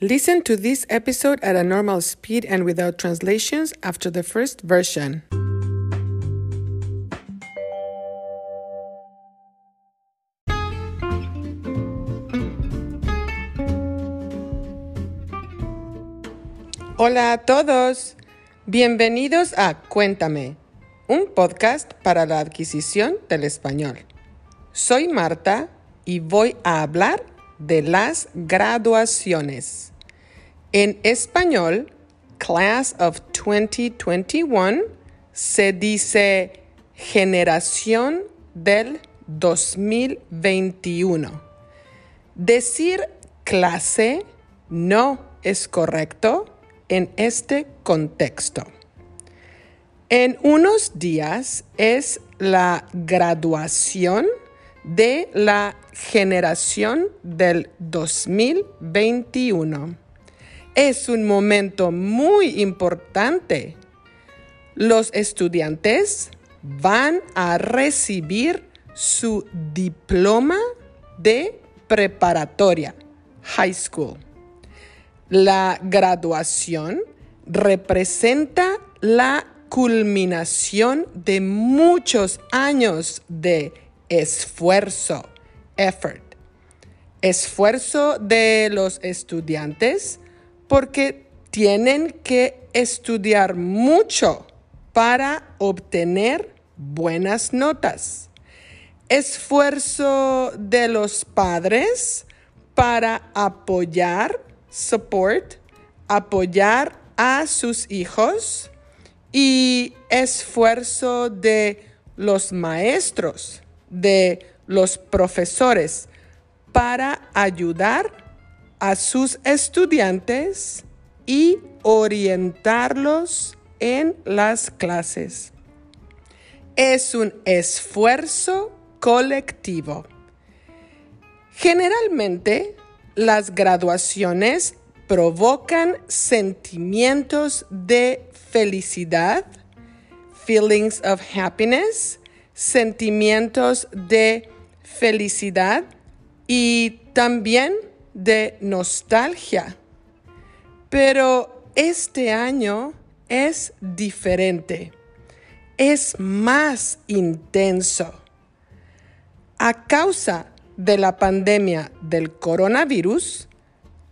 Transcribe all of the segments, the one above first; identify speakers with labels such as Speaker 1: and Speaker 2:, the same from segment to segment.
Speaker 1: Listen to this episode at a normal speed and without translations after the first version. Hola a todos, bienvenidos a Cuéntame, un podcast para la adquisición del español. Soy Marta y voy a hablar de las graduaciones. En español, Class of 2021 se dice generación del 2021. Decir clase no es correcto en este contexto. En unos días es la graduación de la generación del 2021. Es un momento muy importante. Los estudiantes van a recibir su diploma de preparatoria, high school. La graduación representa la culminación de muchos años de esfuerzo, effort. Esfuerzo de los estudiantes porque tienen que estudiar mucho para obtener buenas notas. Esfuerzo de los padres para apoyar, support, apoyar a sus hijos y esfuerzo de los maestros de los profesores para ayudar a sus estudiantes y orientarlos en las clases. Es un esfuerzo colectivo. Generalmente, las graduaciones provocan sentimientos de felicidad, feelings of happiness, sentimientos de felicidad y también de nostalgia. Pero este año es diferente, es más intenso. A causa de la pandemia del coronavirus,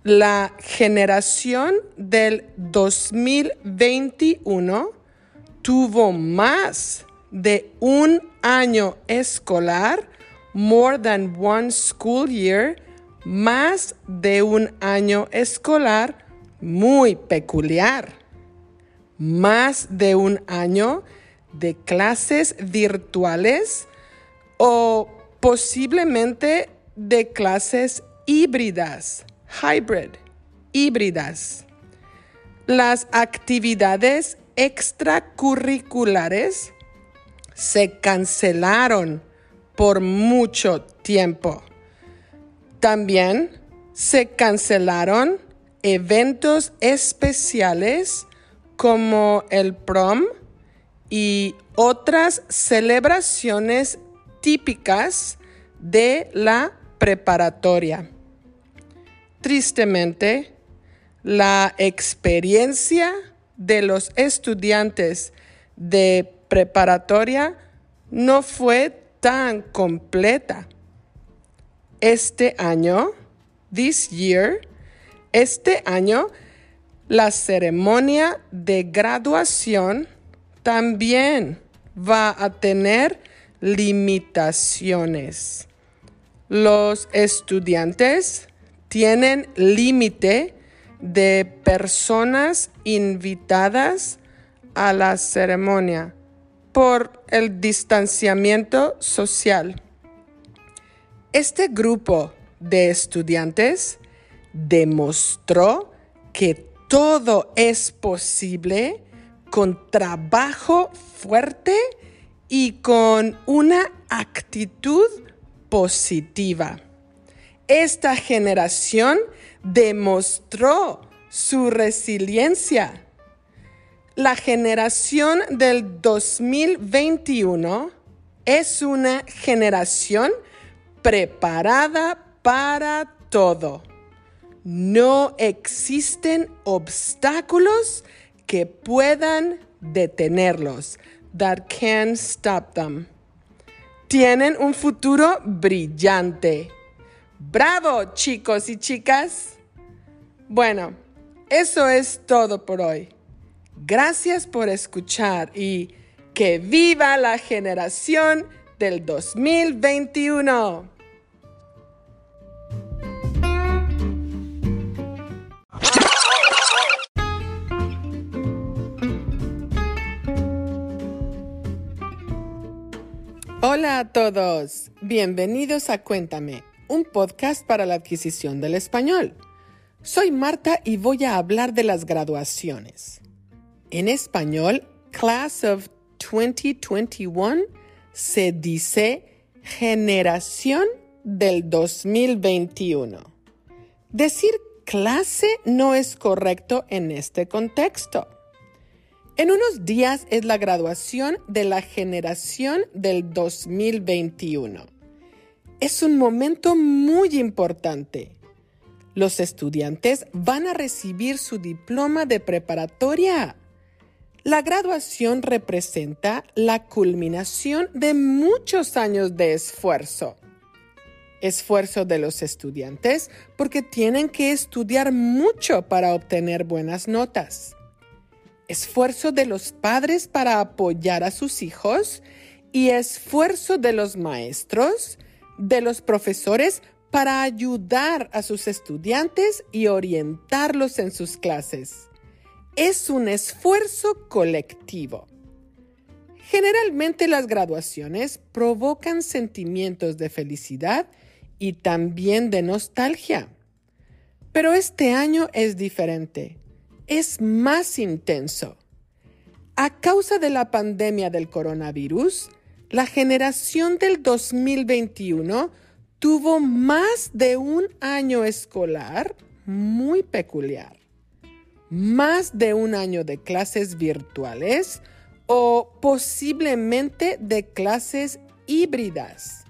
Speaker 1: la generación del 2021 tuvo más de un año escolar, more than one school year, más de un año escolar muy peculiar, más de un año de clases virtuales o posiblemente de clases híbridas, hybrid, híbridas. Las actividades extracurriculares se cancelaron por mucho tiempo. También se cancelaron eventos especiales como el prom y otras celebraciones típicas de la preparatoria. Tristemente, la experiencia de los estudiantes de preparatoria no fue tan completa. Este año, this year, este año, la ceremonia de graduación también va a tener limitaciones. Los estudiantes tienen límite de personas invitadas a la ceremonia por el distanciamiento social. Este grupo de estudiantes demostró que todo es posible con trabajo fuerte y con una actitud positiva. Esta generación demostró su resiliencia la generación del 2021 es una generación preparada para todo. No existen obstáculos que puedan detenerlos. That can stop them. Tienen un futuro brillante. ¡Bravo, chicos y chicas! Bueno, eso es todo por hoy. Gracias por escuchar y que viva la generación del 2021. Hola a todos, bienvenidos a Cuéntame, un podcast para la adquisición del español. Soy Marta y voy a hablar de las graduaciones. En español, Class of 2021 se dice generación del 2021. Decir clase no es correcto en este contexto. En unos días es la graduación de la generación del 2021. Es un momento muy importante. Los estudiantes van a recibir su diploma de preparatoria. La graduación representa la culminación de muchos años de esfuerzo. Esfuerzo de los estudiantes porque tienen que estudiar mucho para obtener buenas notas esfuerzo de los padres para apoyar a sus hijos y esfuerzo de los maestros, de los profesores para ayudar a sus estudiantes y orientarlos en sus clases. Es un esfuerzo colectivo. Generalmente las graduaciones provocan sentimientos de felicidad y también de nostalgia. Pero este año es diferente es más intenso. A causa de la pandemia del coronavirus, la generación del 2021 tuvo más de un año escolar muy peculiar, más de un año de clases virtuales o posiblemente de clases híbridas.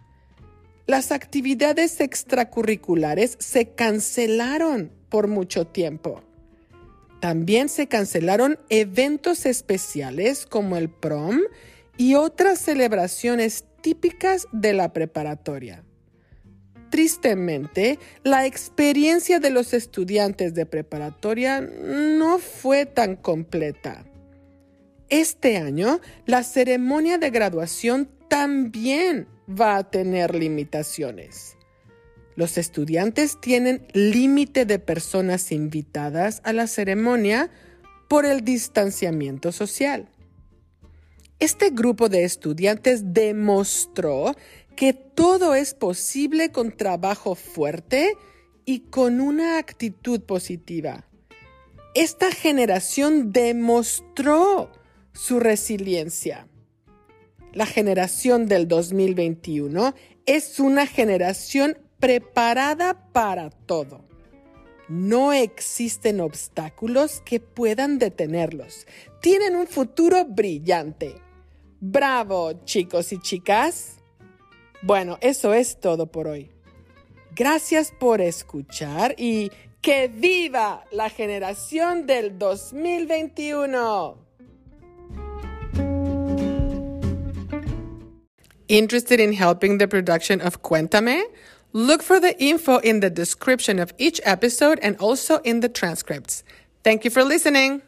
Speaker 1: Las actividades extracurriculares se cancelaron por mucho tiempo. También se cancelaron eventos especiales como el prom y otras celebraciones típicas de la preparatoria. Tristemente, la experiencia de los estudiantes de preparatoria no fue tan completa. Este año, la ceremonia de graduación también va a tener limitaciones. Los estudiantes tienen límite de personas invitadas a la ceremonia por el distanciamiento social. Este grupo de estudiantes demostró que todo es posible con trabajo fuerte y con una actitud positiva. Esta generación demostró su resiliencia. La generación del 2021 es una generación preparada para todo. No existen obstáculos que puedan detenerlos. Tienen un futuro brillante. Bravo, chicos y chicas. Bueno, eso es todo por hoy. Gracias por escuchar y que viva la generación del 2021. Interested in helping the production of Cuéntame? Look for the info in the description of each episode and also in the transcripts. Thank you for listening.